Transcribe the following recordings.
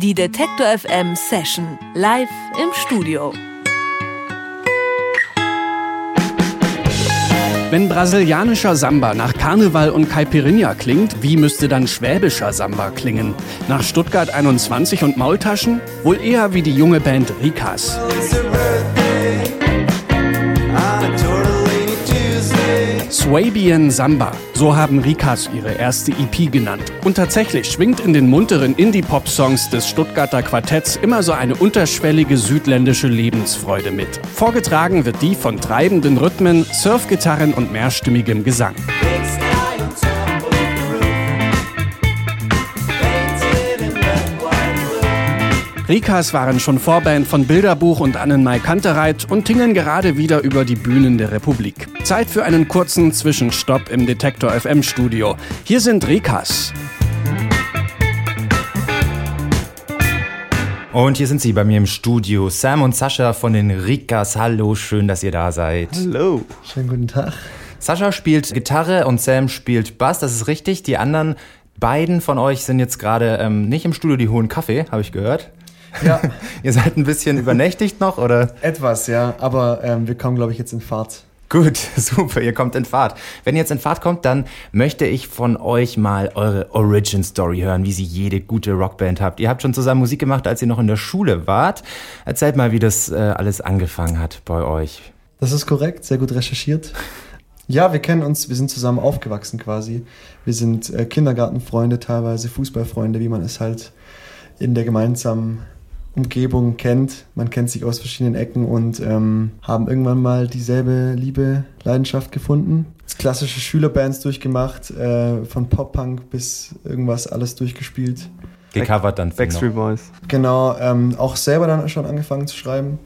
Die Detektor FM Session live im Studio. Wenn brasilianischer Samba nach Karneval und Caipirinha klingt, wie müsste dann schwäbischer Samba klingen? Nach Stuttgart 21 und Maultaschen? Wohl eher wie die junge Band Rikas. Swabian Samba, so haben Rikas ihre erste EP genannt. Und tatsächlich schwingt in den munteren Indie-Pop-Songs des Stuttgarter Quartetts immer so eine unterschwellige südländische Lebensfreude mit. Vorgetragen wird die von treibenden Rhythmen, Surfgitarren und mehrstimmigem Gesang. Rikas waren schon Vorband von Bilderbuch und Annenmai Kantereit und tingeln gerade wieder über die Bühnen der Republik. Zeit für einen kurzen Zwischenstopp im Detektor FM Studio. Hier sind Rikas. Und hier sind sie bei mir im Studio. Sam und Sascha von den Rikas. Hallo, schön, dass ihr da seid. Hallo. Schönen guten Tag. Sascha spielt Gitarre und Sam spielt Bass, das ist richtig. Die anderen beiden von euch sind jetzt gerade ähm, nicht im Studio, die holen Kaffee, habe ich gehört. Ja. Ihr seid ein bisschen übernächtigt noch, oder? Etwas, ja. Aber ähm, wir kommen, glaube ich, jetzt in Fahrt. Gut, super, ihr kommt in Fahrt. Wenn ihr jetzt in Fahrt kommt, dann möchte ich von euch mal eure Origin Story hören, wie sie jede gute Rockband habt. Ihr habt schon zusammen Musik gemacht, als ihr noch in der Schule wart. Erzählt mal, wie das äh, alles angefangen hat bei euch. Das ist korrekt, sehr gut recherchiert. Ja, wir kennen uns, wir sind zusammen aufgewachsen quasi. Wir sind äh, Kindergartenfreunde, teilweise Fußballfreunde, wie man es halt in der gemeinsamen Umgebung kennt. Man kennt sich aus verschiedenen Ecken und ähm, haben irgendwann mal dieselbe Liebe, Leidenschaft gefunden. Klassische Schülerbands durchgemacht, äh, von Pop-Punk bis irgendwas alles durchgespielt. Gecovert dann. Backstreet Boys. Genau, ähm, auch selber dann schon angefangen zu schreiben.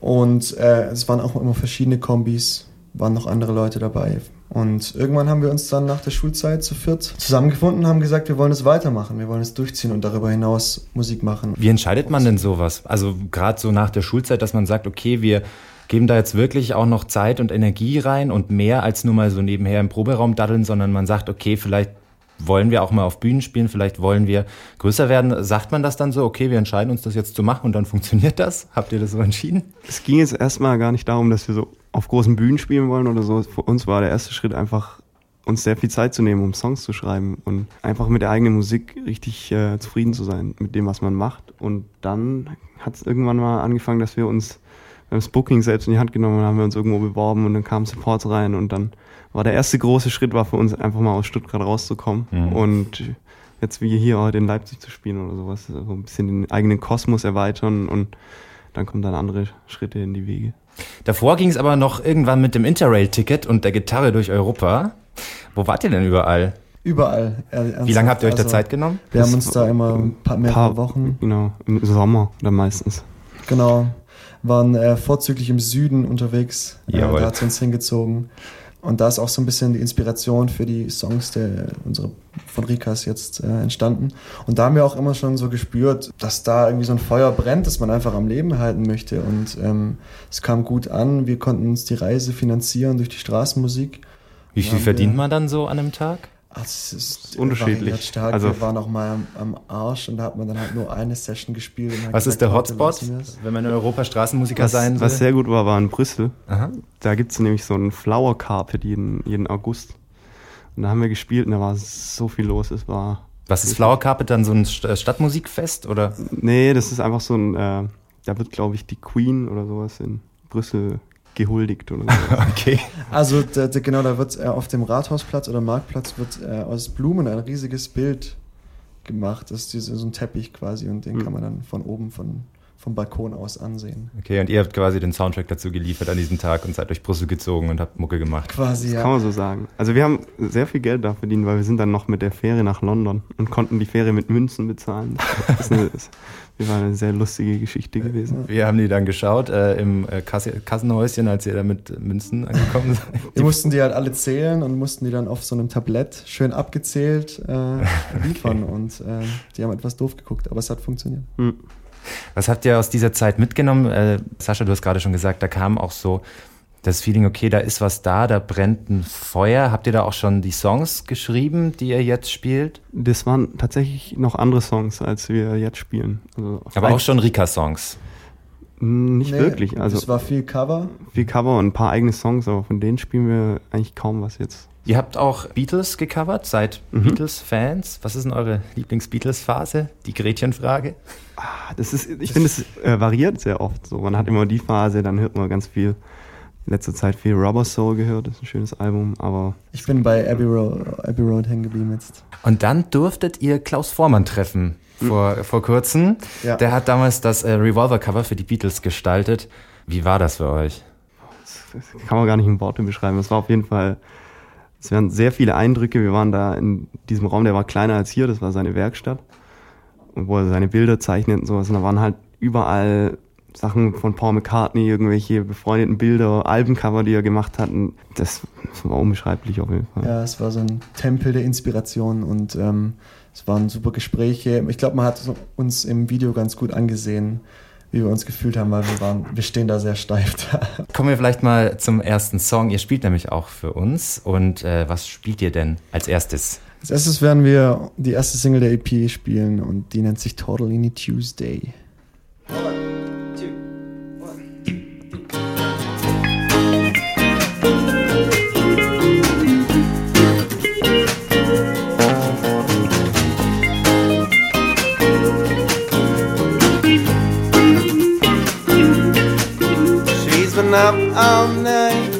Und äh, es waren auch immer verschiedene Kombis, waren noch andere Leute dabei. Und irgendwann haben wir uns dann nach der Schulzeit zu viert zusammengefunden und haben gesagt, wir wollen es weitermachen, wir wollen es durchziehen und darüber hinaus Musik machen. Wie entscheidet man denn sowas? Also gerade so nach der Schulzeit, dass man sagt, okay, wir geben da jetzt wirklich auch noch Zeit und Energie rein und mehr als nur mal so nebenher im Proberaum daddeln, sondern man sagt, okay, vielleicht wollen wir auch mal auf Bühnen spielen, vielleicht wollen wir größer werden. Sagt man das dann so, okay, wir entscheiden uns das jetzt zu machen und dann funktioniert das? Habt ihr das so entschieden? Es ging jetzt erstmal gar nicht darum, dass wir so auf großen Bühnen spielen wollen oder so. Für uns war der erste Schritt einfach, uns sehr viel Zeit zu nehmen, um Songs zu schreiben und einfach mit der eigenen Musik richtig äh, zufrieden zu sein, mit dem, was man macht. Und dann hat es irgendwann mal angefangen, dass wir uns beim Booking selbst in die Hand genommen haben, wir uns irgendwo beworben und dann kamen Supports rein und dann war der erste große Schritt war für uns einfach mal aus Stuttgart rauszukommen mhm. und jetzt wie hier heute in Leipzig zu spielen oder sowas, so ein bisschen den eigenen Kosmos erweitern und dann kommen dann andere Schritte in die Wege. Davor ging es aber noch irgendwann mit dem Interrail-Ticket und der Gitarre durch Europa. Wo wart ihr denn überall? Überall. Wie lange habt ihr euch also, da Zeit genommen? Wir haben uns da immer ein paar, mehrere paar, Wochen. Genau, im Sommer dann meistens. Genau. Waren äh, vorzüglich im Süden unterwegs. Jawohl. Äh, da hat es uns hingezogen. Und da ist auch so ein bisschen die Inspiration für die Songs der, unsere, von Rikas jetzt äh, entstanden. Und da haben wir auch immer schon so gespürt, dass da irgendwie so ein Feuer brennt, das man einfach am Leben halten möchte. Und ähm, es kam gut an. Wir konnten uns die Reise finanzieren durch die Straßenmusik. Wie viel verdient man dann so an einem Tag? Also es ist unterschiedlich. Stark. Also wir waren auch mal am, am, Arsch und da hat man dann halt nur eine Session gespielt. was gesagt, ist der Hotspot, wenn man in Europa Straßenmusiker was, sein will? Was sehr gut war, war in Brüssel. Aha. Da gibt es nämlich so ein Flower Carpet jeden, jeden August. Und da haben wir gespielt und da war so viel los. Es war. Was ist Flower Carpet dann so ein äh, Stadtmusikfest oder? Nee, das ist einfach so ein. Äh, da wird glaube ich die Queen oder sowas in Brüssel gehuldigt oder so. okay. Also da, da, genau, da wird äh, auf dem Rathausplatz oder Marktplatz wird äh, aus Blumen ein riesiges Bild gemacht. Das ist diese, so ein Teppich quasi und den mhm. kann man dann von oben von vom Balkon aus ansehen. Okay, und ihr habt quasi den Soundtrack dazu geliefert an diesem Tag und seid durch Brüssel gezogen und habt Mucke gemacht. Quasi, das ja. kann man so sagen. Also wir haben sehr viel Geld da verdient, weil wir sind dann noch mit der Fähre nach London und konnten die Fähre mit Münzen bezahlen. Das ist eine, das war eine sehr lustige Geschichte gewesen. Wir haben die dann geschaut äh, im äh, Kasse Kassenhäuschen, als ihr da mit Münzen angekommen seid. Wir mussten die halt alle zählen und mussten die dann auf so einem Tablett schön abgezählt äh, liefern okay. und äh, die haben etwas doof geguckt, aber es hat funktioniert. Mhm. Was habt ihr aus dieser Zeit mitgenommen? Äh, Sascha, du hast gerade schon gesagt, da kamen auch so das Feeling, okay, da ist was da, da brennt ein Feuer. Habt ihr da auch schon die Songs geschrieben, die ihr jetzt spielt? Das waren tatsächlich noch andere Songs, als wir jetzt spielen. Also Aber auch schon Rika-Songs? Nicht nee, wirklich. Also es war viel Cover. Viel Cover und ein paar eigene Songs, aber von denen spielen wir eigentlich kaum was jetzt. Ihr habt auch Beatles gecovert, seid mhm. Beatles-Fans. Was ist denn eure Lieblings-Beatles-Phase? Die Gretchenfrage? Ah, das ist, ich finde, es äh, variiert sehr oft. So, man hat immer die Phase, dann hört man ganz viel. In letzter Zeit viel Rubber Soul gehört, das ist ein schönes Album, aber. Ich bin bei Abbey Road, Abbey Road hängen geblieben jetzt. Und dann durftet ihr Klaus Vormann treffen hm. vor, mhm. vor kurzem. Ja. Der hat damals das äh, Revolver-Cover für die Beatles gestaltet. Wie war das für euch? Das kann man gar nicht in Worte beschreiben. Es war auf jeden Fall es waren sehr viele Eindrücke. Wir waren da in diesem Raum, der war kleiner als hier, das war seine Werkstatt. Wo er seine Bilder zeichnet und sowas. Und da waren halt überall Sachen von Paul McCartney, irgendwelche befreundeten Bilder, Albencover, die er gemacht hat. Und das, das war unbeschreiblich auf jeden Fall. Ja, es war so ein Tempel der Inspiration und ähm, es waren super Gespräche. Ich glaube, man hat uns im Video ganz gut angesehen, wie wir uns gefühlt haben, weil wir waren, wir stehen da sehr steif. Kommen wir vielleicht mal zum ersten Song. Ihr spielt nämlich auch für uns. Und äh, was spielt ihr denn als erstes? Als erstes werden wir die erste Single der EP spielen und die nennt sich Totally Tuesday. Up all night.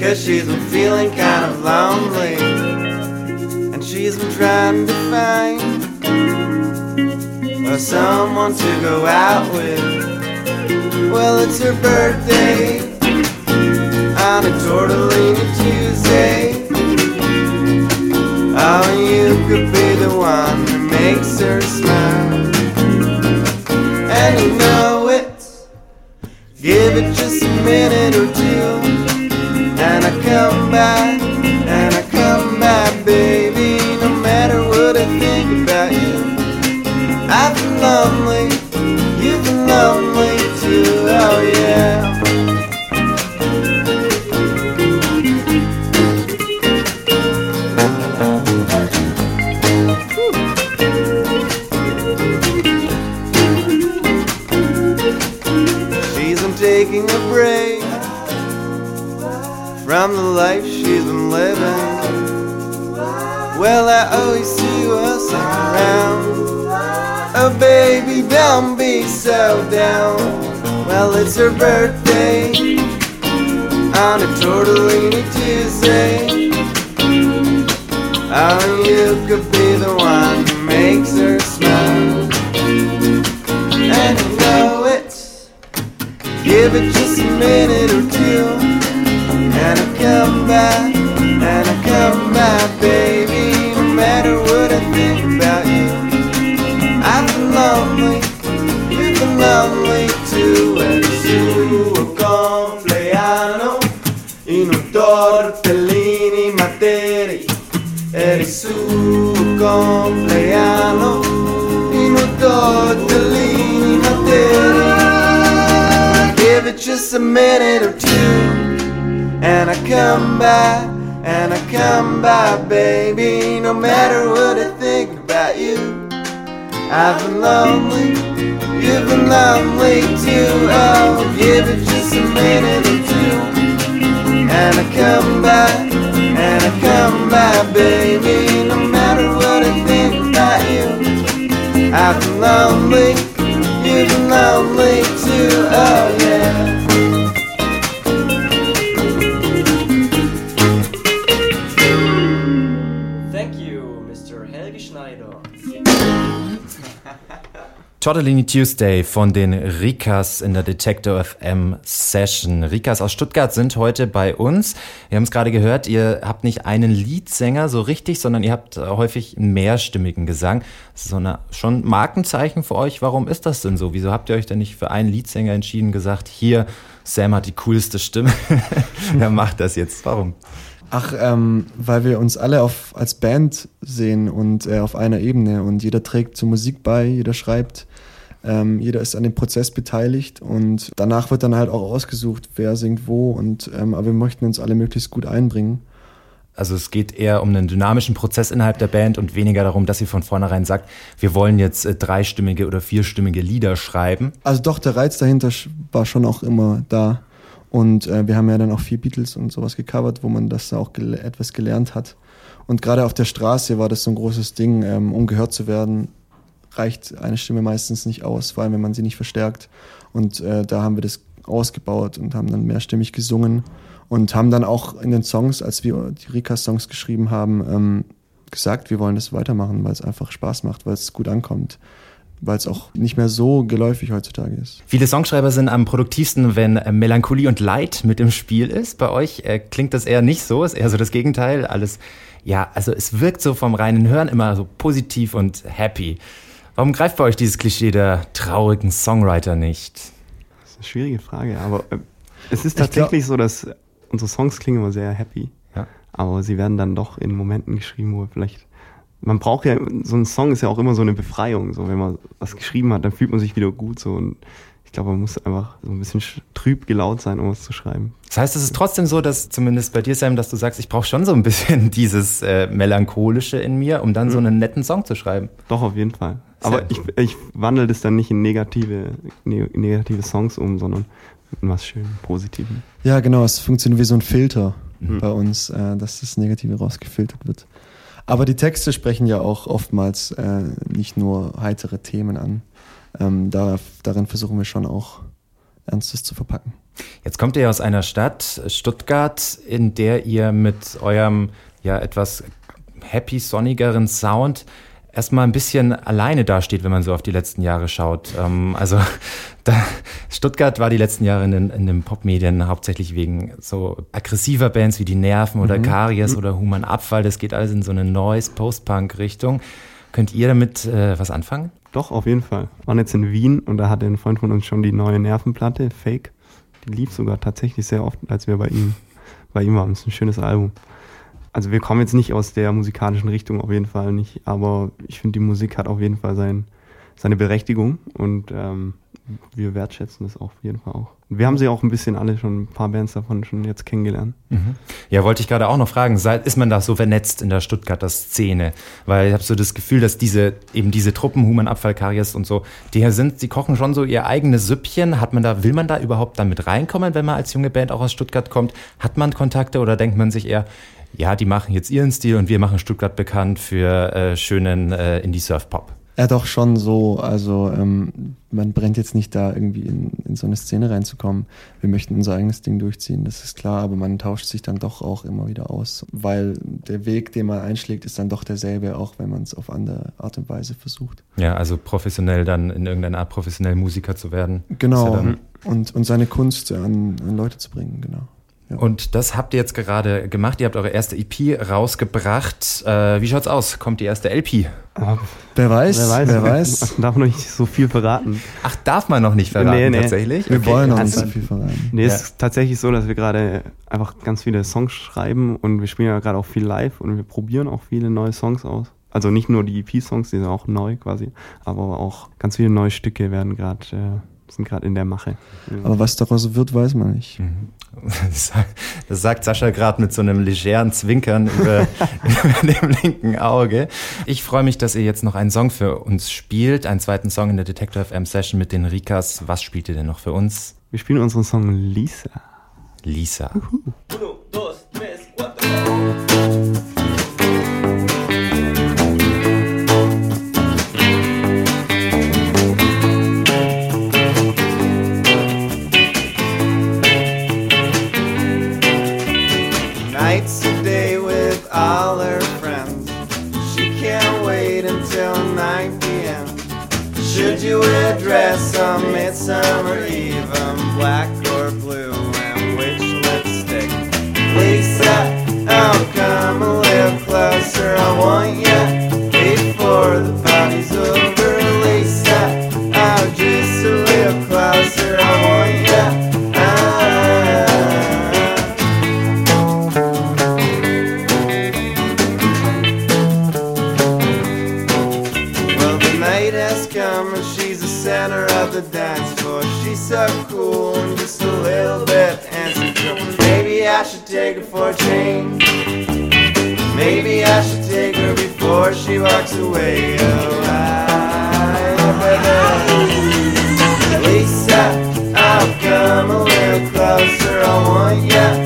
Cause she's been feeling kind of lonely. And she's been trying to find or someone to go out with. Well, it's her birthday On a Tortellini Tuesday. Oh, you could be the one that makes her smile Give it just a minute or two, and I come back, from the life she's been living. Well, I always see us around. Oh, baby, don't be so down. Well, it's her birthday on a Tortellini Tuesday. Oh, you could be the one who makes her smile. And you know it. Give it just a minute or two, compleanno in un tortellini materi give it just a minute or two. And I come back, and I come back, baby. No matter what I think about you, I've been lonely, you've been lonely too. Oh, give it just a minute or two. And I come back, and I come back, baby. I've been lonely you've lonely too, oh yeah. Tortellini Tuesday von den Rikas in der Detector FM Session. Rikas aus Stuttgart sind heute bei uns. Wir haben es gerade gehört, ihr habt nicht einen Liedsänger so richtig, sondern ihr habt häufig einen mehrstimmigen Gesang. So eine, schon Markenzeichen für euch. Warum ist das denn so? Wieso habt ihr euch denn nicht für einen Liedsänger entschieden, gesagt, hier, Sam hat die coolste Stimme. Wer macht das jetzt? Warum? Ach, ähm, weil wir uns alle auf, als Band sehen und äh, auf einer Ebene und jeder trägt zur Musik bei, jeder schreibt Ähm, jeder ist an dem Prozess beteiligt und danach wird dann halt auch ausgesucht, wer singt wo. Und, ähm, aber wir möchten uns alle möglichst gut einbringen. Also es geht eher um einen dynamischen Prozess innerhalb der Band und weniger darum, dass ihr von vornherein sagt, wir wollen jetzt äh, dreistimmige oder vierstimmige Lieder schreiben. Also doch, der Reiz dahinter war schon auch immer da. Und äh, wir haben ja dann auch vier Beatles und sowas gecovert, wo man das auch gel etwas gelernt hat. Und gerade auf der Straße war das so ein großes Ding, ähm, um gehört zu werden, reicht eine Stimme meistens nicht aus, vor allem wenn man sie nicht verstärkt. Und äh, da haben wir das ausgebaut und haben dann mehrstimmig gesungen und haben dann auch in den Songs, als wir die Rika-Songs geschrieben haben, ähm, gesagt, wir wollen das weitermachen, weil es einfach Spaß macht, weil es gut ankommt weil es auch nicht mehr so geläufig heutzutage ist. Viele Songschreiber sind am produktivsten, wenn Melancholie und Leid mit im Spiel ist. Bei euch äh, klingt das eher nicht so, ist eher so das Gegenteil. Alles, ja, also es wirkt so vom reinen Hören immer so positiv und happy. Warum greift bei euch dieses Klischee der traurigen Songwriter nicht? Das ist eine schwierige Frage, aber äh, es ist tatsächlich so, dass unsere Songs klingen immer sehr happy. Ja. Aber sie werden dann doch in Momenten geschrieben, wo vielleicht. Man braucht ja, so ein Song ist ja auch immer so eine Befreiung. So, wenn man was geschrieben hat, dann fühlt man sich wieder gut so und ich glaube, man muss einfach so ein bisschen trüb gelaunt sein, um es zu schreiben. Das heißt, es ist trotzdem so, dass zumindest bei dir, Sam, dass du sagst, ich brauche schon so ein bisschen dieses äh, Melancholische in mir, um dann mhm. so einen netten Song zu schreiben. Doch, auf jeden Fall. Aber ich, ich wandle das dann nicht in negative, ne, negative Songs um, sondern in was schön Positiven. Ja, genau, es funktioniert wie so ein Filter mhm. bei uns, äh, dass das Negative rausgefiltert wird. Aber die Texte sprechen ja auch oftmals äh, nicht nur heitere Themen an ähm, da, darin versuchen wir schon auch Ernstes zu verpacken. Jetzt kommt ihr aus einer Stadt, Stuttgart, in der ihr mit eurem ja etwas happy, sonnigeren Sound erstmal ein bisschen alleine dasteht, wenn man so auf die letzten Jahre schaut. Ähm, also da, Stuttgart war die letzten Jahre in den, in den Popmedien hauptsächlich wegen so aggressiver Bands wie die Nerven oder mhm. Karies mhm. oder Human Abfall. Das geht alles in so eine Noise, Post-Punk-Richtung. Könnt ihr damit äh, was anfangen? Doch, auf jeden Fall. Wir waren jetzt in Wien und da hatte ein Freund von uns schon die neue Nervenplatte, Fake. Die lief sogar tatsächlich sehr oft, als wir bei ihm, bei ihm waren. Das ist ein schönes Album. Also wir kommen jetzt nicht aus der musikalischen Richtung, auf jeden Fall nicht, aber ich finde, die Musik hat auf jeden Fall sein, seine Berechtigung und ähm, wir wertschätzen das auf jeden Fall auch. Wir haben sie auch ein bisschen alle schon, ein paar Bands davon schon jetzt kennengelernt. Mhm. Ja, wollte ich gerade auch noch fragen, ist man da so vernetzt in der Stuttgarter Szene? Weil ich habe so das Gefühl, dass diese, eben diese Truppen, Human Abfall, Karies und so, die sind, die kochen schon so ihr eigenes Süppchen. Hat man da, will man da überhaupt damit reinkommen, wenn man als junge Band auch aus Stuttgart kommt? Hat man Kontakte oder denkt man sich eher, ja, die machen jetzt ihren Stil und wir machen Stuttgart bekannt für äh, schönen äh, Indie-Surf-Pop? Ja, doch schon so. Also ähm, man brennt jetzt nicht da irgendwie in, in so eine Szene reinzukommen. Wir möchten unser eigenes Ding durchziehen, das ist klar, aber man tauscht sich dann doch auch immer wieder aus, weil der Weg, den man einschlägt, ist dann doch derselbe, auch wenn man es auf andere Art und Weise versucht. Ja, also professionell dann in irgendeiner Art professionell Musiker zu werden. Genau. Ja und, und seine Kunst an, an Leute zu bringen, genau. Und das habt ihr jetzt gerade gemacht. Ihr habt eure erste EP rausgebracht. Äh, wie schaut's aus? Kommt die erste LP? Ah, wer weiß, wer weiß. Wer weiß. Darf noch nicht so viel verraten. Ach, darf man noch nicht verraten, nee, nee. tatsächlich? Wir okay. wollen noch nicht so viel verraten. Nee, es ist tatsächlich so, dass wir gerade einfach ganz viele Songs schreiben und wir spielen ja gerade auch viel live und wir probieren auch viele neue Songs aus. Also nicht nur die EP-Songs, die sind auch neu quasi, aber auch ganz viele neue Stücke werden gerade äh, sind gerade in der Mache. Aber was daraus wird, weiß man nicht. Mhm. Das sagt Sascha gerade mit so einem legeren Zwinkern über, über, dem linken Auge. Ich freue mich, dass ihr jetzt noch einen Song für uns spielt, einen zweiten Song in der Detector FM Session mit den Rikas. Was spielt ihr denn noch für uns? Wir spielen unseren Song Lisa. Lisa. Uhu. Uno, dos, before she walks away. Oh, I, Lisa, I'll come a little closer. I want ya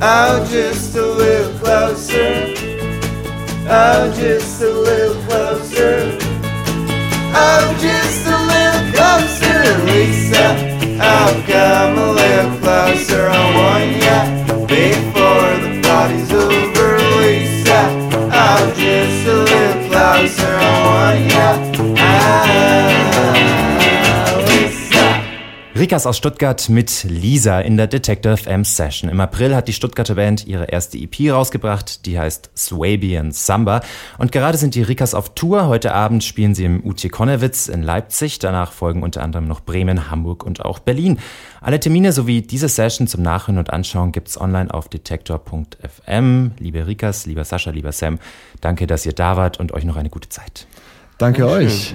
I'll just a little closer. I'll just a little closer. I'm just a little closer, Lisa. I'll come a Rikas aus Stuttgart mit Lisa in der Detector FM Session. Im April hat die Stuttgarter Band ihre erste EP rausgebracht, die heißt Swabian Samba. Und gerade sind die Rikas auf Tour. Heute Abend spielen sie im UT Konnewitz in Leipzig. Danach folgen unter anderem noch Bremen, Hamburg und auch Berlin. Alle Termine sowie diese Session zum Nachhören und Anschauen gibt's online auf detektor.fm. Liebe Rikas, lieber Sascha, lieber Sam, danke, dass ihr da wart und euch noch eine gute Zeit. Danke euch.